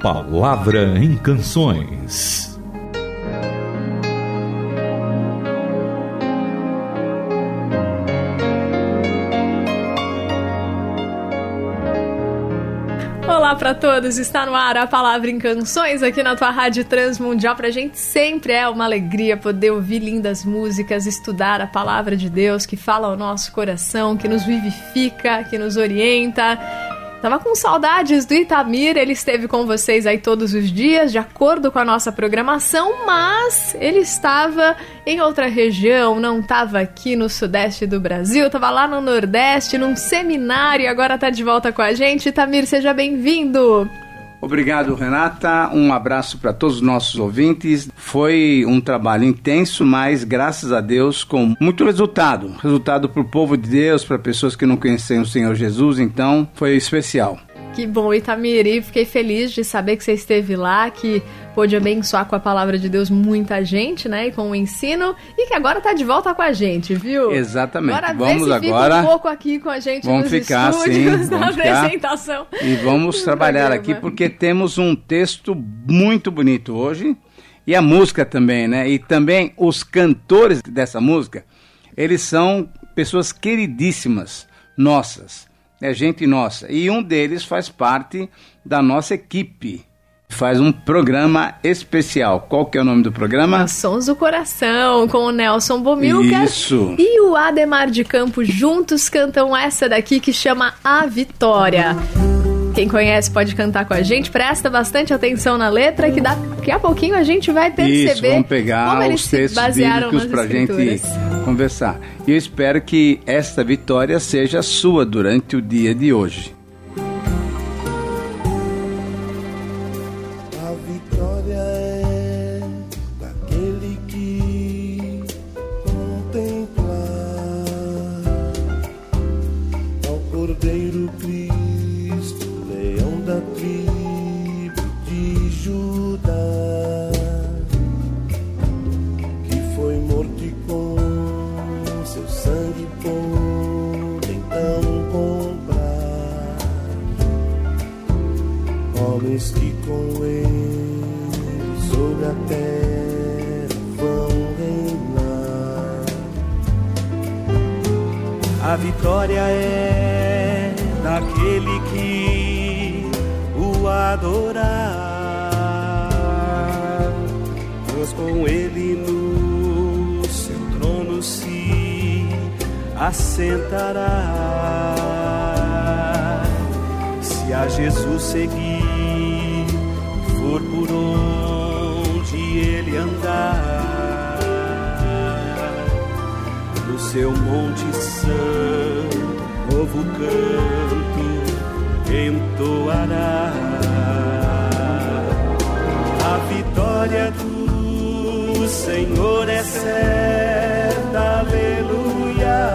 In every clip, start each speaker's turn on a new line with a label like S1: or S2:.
S1: Palavra em Canções.
S2: Olá para todos, está no ar a Palavra em Canções aqui na tua Rádio Transmundial. Pra gente sempre é uma alegria poder ouvir lindas músicas, estudar a Palavra de Deus que fala ao nosso coração, que nos vivifica, que nos orienta. Tava com saudades do Itamir, ele esteve com vocês aí todos os dias, de acordo com a nossa programação, mas ele estava em outra região, não estava aqui no sudeste do Brasil, estava lá no nordeste, num seminário, agora está de volta com a gente. Itamir, seja bem-vindo!
S3: Obrigado, Renata. Um abraço para todos os nossos ouvintes. Foi um trabalho intenso, mas graças a Deus com muito resultado. Resultado para o povo de Deus, para pessoas que não conheciam o Senhor Jesus. Então, foi especial.
S2: Que bom, Itamiri. Fiquei feliz de saber que você esteve lá, que pôde abençoar com a palavra de Deus muita gente, né? E com o ensino. E que agora tá de volta com a gente, viu?
S3: Exatamente.
S2: Agora
S3: vamos agora.
S2: Fica um pouco aqui com a gente
S3: vamos
S2: nos
S3: ficar,
S2: estúdios,
S3: sim,
S2: na
S3: vamos ficar.
S2: apresentação.
S3: E vamos trabalhar
S2: programa.
S3: aqui porque temos um texto muito bonito hoje. E a música também, né? E também os cantores dessa música, eles são pessoas queridíssimas nossas. É gente nossa. E um deles faz parte da nossa equipe. Faz um programa especial. Qual que é o nome do programa?
S2: Sons do Coração, com o Nelson Bomilcar.
S3: Isso.
S2: E o Ademar de Campos juntos cantam essa daqui que chama A Vitória. Quem conhece pode cantar com a gente, presta bastante atenção na letra, que daqui a pouquinho a gente vai perceber
S3: Isso, vamos pegar
S2: como eles
S3: os textos
S2: basearam
S3: bíblicos para a gente conversar. E eu espero que esta vitória seja sua durante o dia de hoje.
S4: Adorar, pois com ele no seu trono se assentará. Se a Jesus seguir, for por onde ele andar no seu monte santo, novo canto entoará. Vitória do Senhor é certa, aleluia.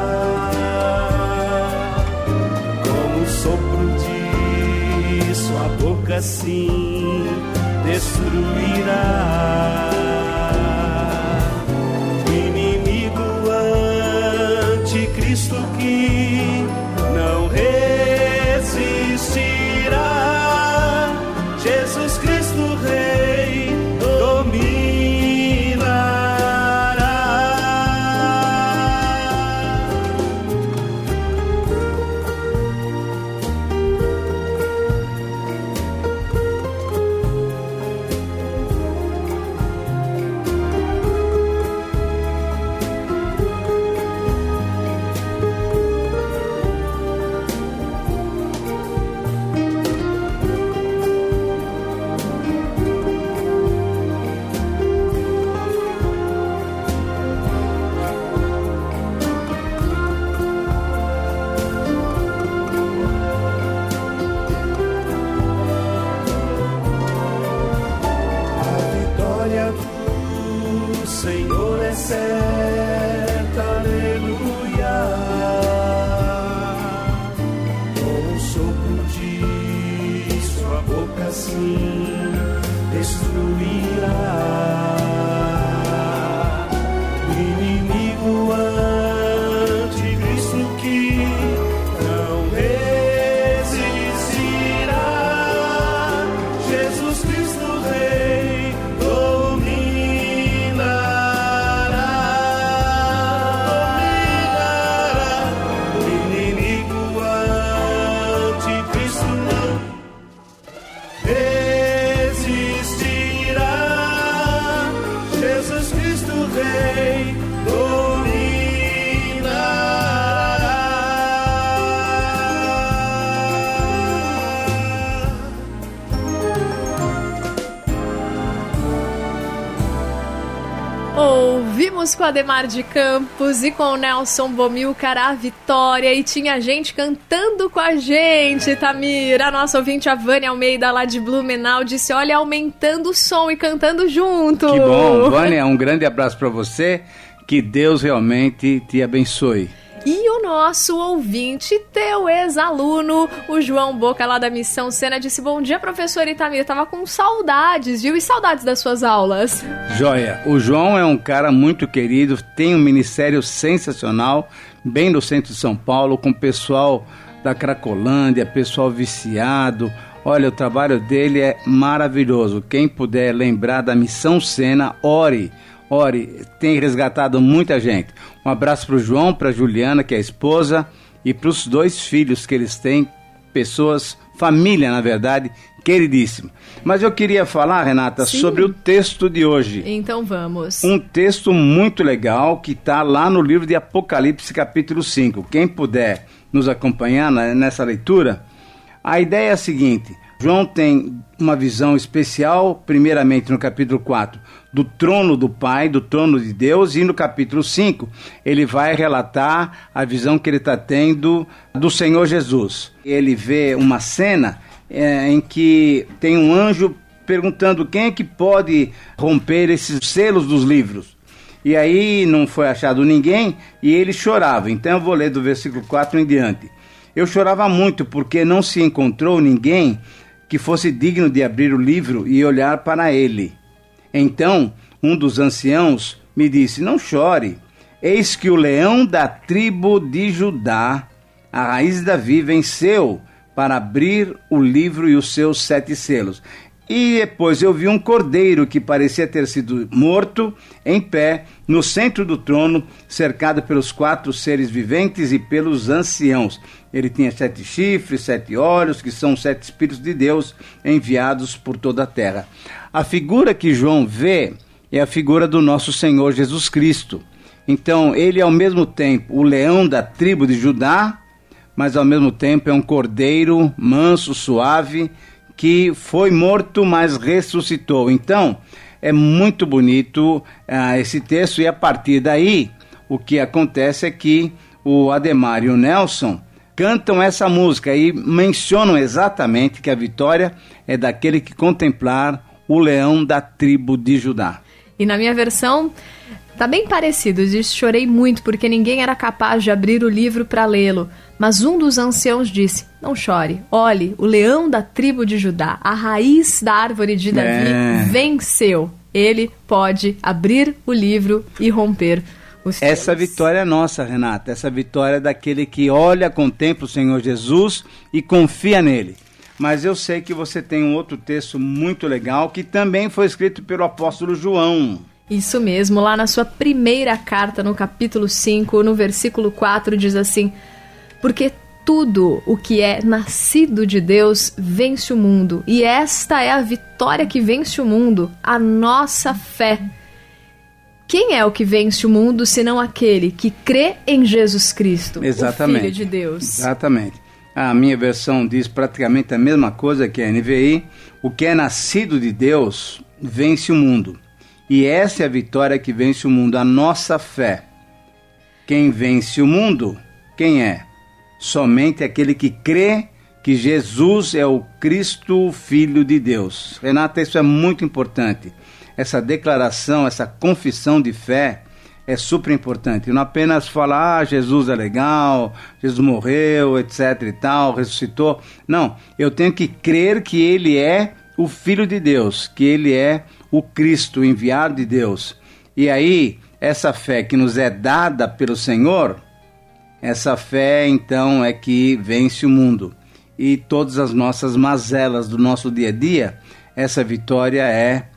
S4: Como o sopro de sua boca, sim, destruirá boca,
S2: Ouvimos com Ademar de Campos e com Nelson Bomilcar a vitória e tinha gente cantando com a gente, Tamir. A nossa ouvinte, a Vânia Almeida, lá de Blumenau, disse: Olha, aumentando o som e cantando junto.
S4: Que bom, Vânia, um grande abraço para você. Que Deus realmente te abençoe.
S2: E o nosso ouvinte, teu ex-aluno, o João Boca, lá da Missão Sena, disse: Bom dia, professor Itamir. Tava com saudades, viu? E saudades das suas aulas.
S4: Joia, o João é um cara muito querido, tem um ministério sensacional, bem no centro de São Paulo, com pessoal da Cracolândia, pessoal viciado. Olha, o trabalho dele é maravilhoso. Quem puder lembrar da Missão Sena, ore Ore, tem resgatado muita gente. Um abraço para o João, para Juliana, que é a esposa, e para os dois filhos que eles têm, pessoas, família, na verdade, queridíssima. Mas eu queria falar, Renata, Sim. sobre o texto de hoje.
S2: Então vamos.
S4: Um texto muito legal que está lá no livro de Apocalipse, capítulo 5. Quem puder nos acompanhar nessa leitura, a ideia é a seguinte: João tem uma visão especial, primeiramente no capítulo 4, do trono do Pai, do trono de Deus, e no capítulo 5 ele vai relatar a visão que ele está tendo do Senhor Jesus. Ele vê uma cena é, em que tem um anjo perguntando quem é que pode romper esses selos dos livros. E aí não foi achado ninguém e ele chorava. Então eu vou ler do versículo 4 em diante. Eu chorava muito porque não se encontrou ninguém que fosse digno de abrir o livro e olhar para ele. Então um dos anciãos me disse: Não chore, eis que o leão da tribo de Judá, a raiz de Davi, venceu para abrir o livro e os seus sete selos. E depois eu vi um cordeiro que parecia ter sido morto, em pé, no centro do trono, cercado pelos quatro seres viventes e pelos anciãos. Ele tinha sete chifres, sete olhos, que são sete Espíritos de Deus enviados por toda a terra. A figura que João vê é a figura do nosso Senhor Jesus Cristo. Então, ele é ao mesmo tempo o leão da tribo de Judá, mas ao mesmo tempo é um cordeiro manso, suave, que foi morto, mas ressuscitou. Então, é muito bonito uh, esse texto, e a partir daí, o que acontece é que o Ademar e o Nelson cantam essa música e mencionam exatamente que a vitória é daquele que contemplar o leão da tribo de Judá.
S2: E na minha versão, Tá bem parecido, diz: Chorei muito porque ninguém era capaz de abrir o livro para lê-lo. Mas um dos anciãos disse: Não chore, olhe, o leão da tribo de Judá, a raiz da árvore de Davi, é. venceu. Ele pode abrir o livro e romper os
S4: Essa vitória é nossa, Renata. Essa vitória é daquele que olha, contempla o Senhor Jesus e confia nele. Mas eu sei que você tem um outro texto muito legal que também foi escrito pelo apóstolo João.
S2: Isso mesmo, lá na sua primeira carta, no capítulo 5, no versículo 4, diz assim: Porque tudo o que é nascido de Deus vence o mundo, e esta é a vitória que vence o mundo, a nossa fé. Quem é o que vence o mundo senão aquele que crê em Jesus Cristo,
S4: Exatamente.
S2: o Filho de Deus?
S4: Exatamente. A minha versão diz praticamente a mesma coisa que a NVI. O que é nascido de Deus vence o mundo. E essa é a vitória que vence o mundo, a nossa fé. Quem vence o mundo? Quem é? Somente aquele que crê que Jesus é o Cristo, Filho de Deus. Renata, isso é muito importante. Essa declaração, essa confissão de fé é super importante. Não apenas falar, ah, Jesus é legal, Jesus morreu, etc e tal, ressuscitou. Não, eu tenho que crer que ele é o Filho de Deus, que ele é o Cristo enviado de Deus. E aí, essa fé que nos é dada pelo Senhor, essa fé então é que vence o mundo. E todas as nossas mazelas do nosso dia a dia, essa vitória é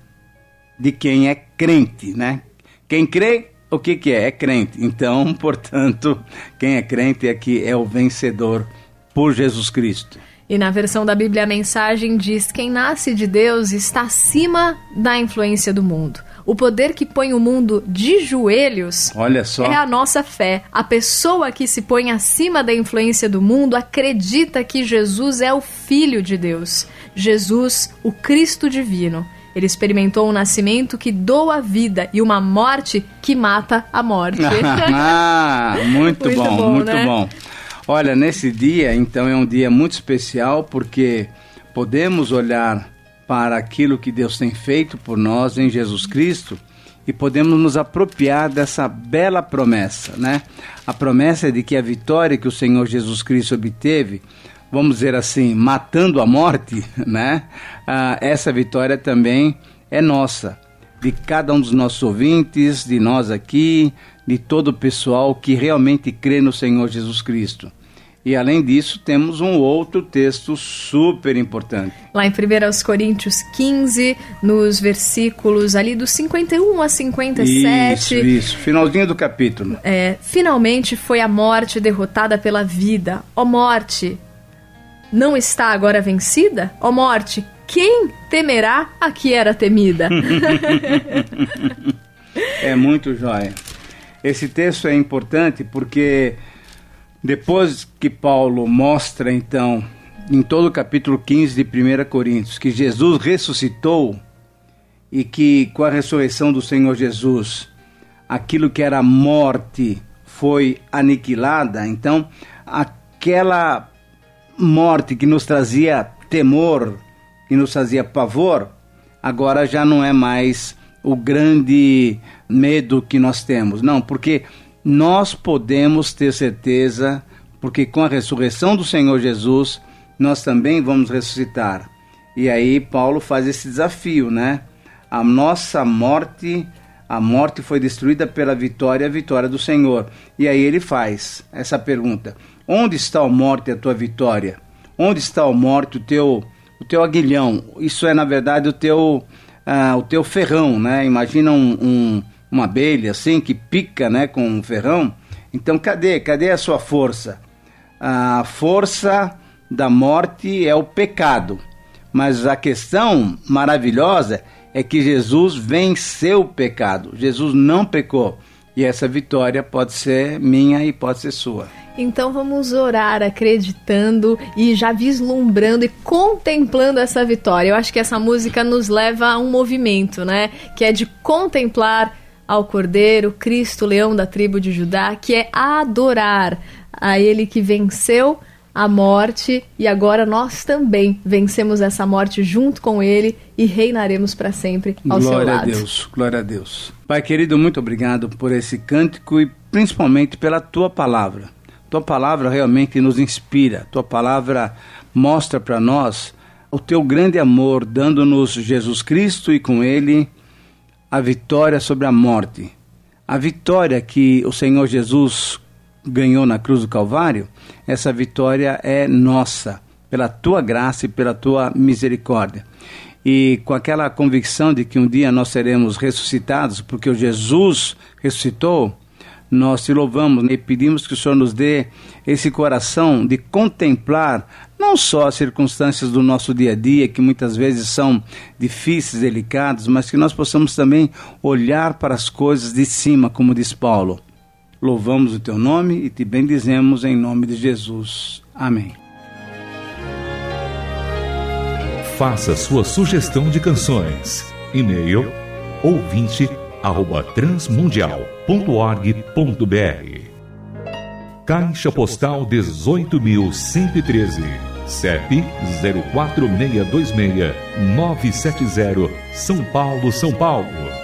S4: de quem é crente, né? Quem crê, o que, que é? É crente. Então, portanto, quem é crente é que é o vencedor por Jesus Cristo.
S2: E na versão da Bíblia a mensagem diz: quem nasce de Deus está acima da influência do mundo. O poder que põe o mundo de joelhos
S4: Olha só.
S2: é a nossa fé. A pessoa que se põe acima da influência do mundo acredita que Jesus é o Filho de Deus, Jesus, o Cristo divino. Ele experimentou um nascimento que doa a vida e uma morte que mata a morte.
S4: ah, muito, muito bom, bom, muito né? bom. Olha, nesse dia, então, é um dia muito especial porque podemos olhar para aquilo que Deus tem feito por nós em Jesus Cristo e podemos nos apropriar dessa bela promessa, né? A promessa de que a vitória que o Senhor Jesus Cristo obteve, vamos dizer assim, matando a morte, né? Ah, essa vitória também é nossa, de cada um dos nossos ouvintes, de nós aqui, de todo o pessoal que realmente crê no Senhor Jesus Cristo. E além disso, temos um outro texto super importante.
S2: Lá em 1 Coríntios 15, nos versículos ali do 51 a 57.
S4: Isso, isso. Finalzinho do capítulo.
S2: É, finalmente foi a morte derrotada pela vida. Ó morte, não está agora vencida? Ó morte, quem temerá a que era temida?
S4: é muito jóia. Esse texto é importante porque depois que Paulo mostra, então, em todo o capítulo 15 de 1 Coríntios, que Jesus ressuscitou e que com a ressurreição do Senhor Jesus, aquilo que era morte foi aniquilada, então, aquela morte que nos trazia temor, que nos fazia pavor, agora já não é mais o grande medo que nós temos. Não, porque nós podemos ter certeza, porque com a ressurreição do Senhor Jesus, nós também vamos ressuscitar. E aí Paulo faz esse desafio, né? A nossa morte, a morte foi destruída pela vitória, a vitória do Senhor. E aí ele faz essa pergunta: Onde está a morte a tua vitória? Onde está a morte o teu o teu aguilhão? Isso é na verdade o teu uh, o teu ferrão, né? Imagina um, um uma abelha assim que pica, né, com um ferrão. Então, cadê? Cadê a sua força? A força da morte é o pecado. Mas a questão maravilhosa é que Jesus venceu o pecado. Jesus não pecou. E essa vitória pode ser minha e pode ser sua.
S2: Então vamos orar acreditando e já vislumbrando e contemplando essa vitória. Eu acho que essa música nos leva a um movimento, né? Que é de contemplar ao Cordeiro, Cristo, leão da tribo de Judá, que é adorar a ele que venceu a morte e agora nós também vencemos essa morte junto com ele e reinaremos para sempre ao
S4: glória
S2: seu lado.
S4: Glória a Deus, glória a Deus. Pai querido, muito obrigado por esse cântico e principalmente pela tua palavra. Tua palavra realmente nos inspira. Tua palavra mostra para nós o teu grande amor, dando-nos Jesus Cristo e com ele a vitória sobre a morte. A vitória que o Senhor Jesus ganhou na cruz do Calvário, essa vitória é nossa, pela tua graça e pela tua misericórdia. E com aquela convicção de que um dia nós seremos ressuscitados, porque o Jesus ressuscitou, nós te louvamos e pedimos que o Senhor nos dê esse coração de contemplar não só as circunstâncias do nosso dia a dia, que muitas vezes são difíceis, delicadas, mas que nós possamos também olhar para as coisas de cima, como diz Paulo. Louvamos o teu nome e te bendizemos em nome de Jesus. Amém.
S1: Faça sua sugestão de canções. E-mail ouvinte arroba transmundial.org.br Caixa Postal 18.113 CEP 04626970 São Paulo, São Paulo